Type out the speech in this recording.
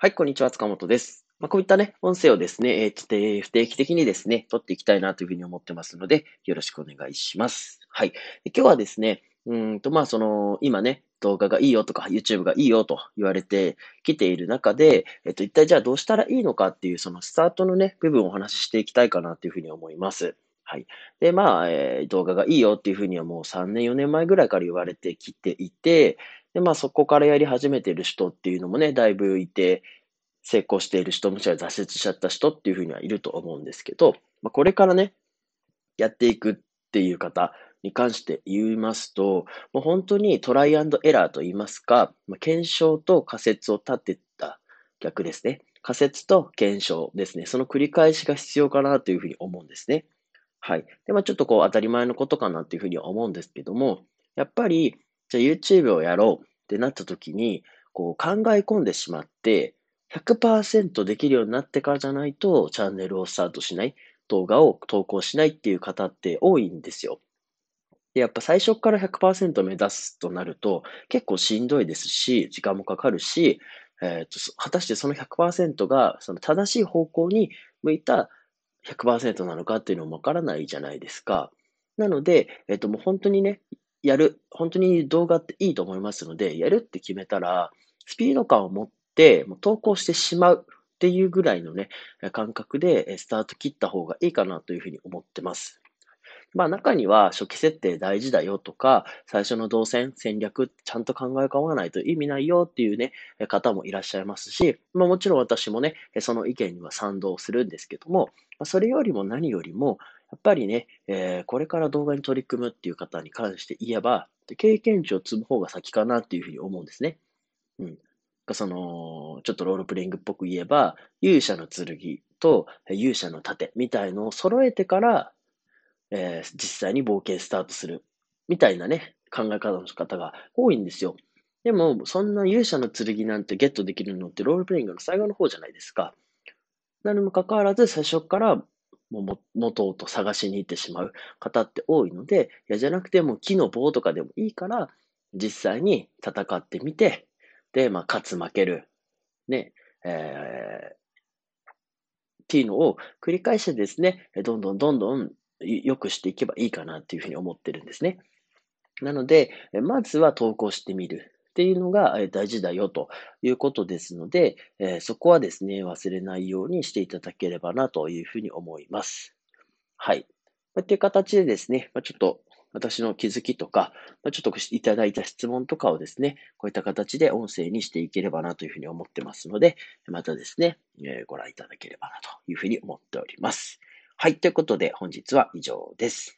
はい、こんにちは、塚本です。まあ、こういったね、音声をですね、えー、不定期的にですね、撮っていきたいなというふうに思ってますので、よろしくお願いします。はい。今日はですね、うんと、まあ、その、今ね、動画がいいよとか、YouTube がいいよと言われてきている中で、えっと、一体じゃあどうしたらいいのかっていう、そのスタートのね、部分をお話ししていきたいかなというふうに思います。はい。で、まあ、えー、動画がいいよっていうふうにはもう3年、4年前ぐらいから言われてきていて、で、まあそこからやり始めてる人っていうのもね、だいぶいて、成功している人、もしくは挫折しちゃった人っていうふうにはいると思うんですけど、まあ、これからね、やっていくっていう方に関して言いますと、もう本当にトライアンドエラーと言いますか、まあ、検証と仮説を立てた逆ですね。仮説と検証ですね。その繰り返しが必要かなというふうに思うんですね。はい。で、まあちょっとこう当たり前のことかなというふうに思うんですけども、やっぱり、じゃあ YouTube をやろうってなった時に、こう考え込んでしまって、100%できるようになってからじゃないと、チャンネルをスタートしない、動画を投稿しないっていう方って多いんですよ。で、やっぱ最初から100%目指すとなると、結構しんどいですし、時間もかかるし、えーと、果たしてその100%がその正しい方向に向いた100%なのかっていうのもわからないじゃないですか。なので、えっ、ー、と、もう本当にね、やる、本当に動画っていいと思いますので、やるって決めたら、スピード感を持って、もう投稿してしまうっていうぐらいのね、感覚でスタート切った方がいいかなというふうに思ってます。まあ中には初期設定大事だよとか、最初の動線、戦略、ちゃんと考え込まないと意味ないよっていうね、方もいらっしゃいますし、まあもちろん私もね、その意見には賛同するんですけども、それよりも何よりも、やっぱりね、えー、これから動画に取り組むっていう方に関して言えば、経験値を積む方が先かなっていうふうに思うんですね。うん。その、ちょっとロールプレイングっぽく言えば、勇者の剣と勇者の盾みたいのを揃えてから、えー、実際に冒険スタートする。みたいなね、考え方の方が多いんですよ。でも、そんな勇者の剣なんてゲットできるのってロールプレイングの最後の方じゃないですか。なにもかかわらず、最初からもう元と探しに行ってしまう方って多いので、いや、じゃなくても木の棒とかでもいいから、実際に戦ってみて、で、まあ、勝つ負ける。ね、えー、っていうのを繰り返してですね、どんどんどんどん良くしていけばいいかなっていうふうに思ってるんですね。なので、まずは投稿してみるっていうのが大事だよということですので、そこはですね、忘れないようにしていただければなというふうに思います。はい。こういう形でですね、ちょっと私の気づきとか、ちょっといただいた質問とかをですね、こういった形で音声にしていければなというふうに思ってますので、またですね、えご覧いただければなというふうに思っております。はい。ということで本日は以上です。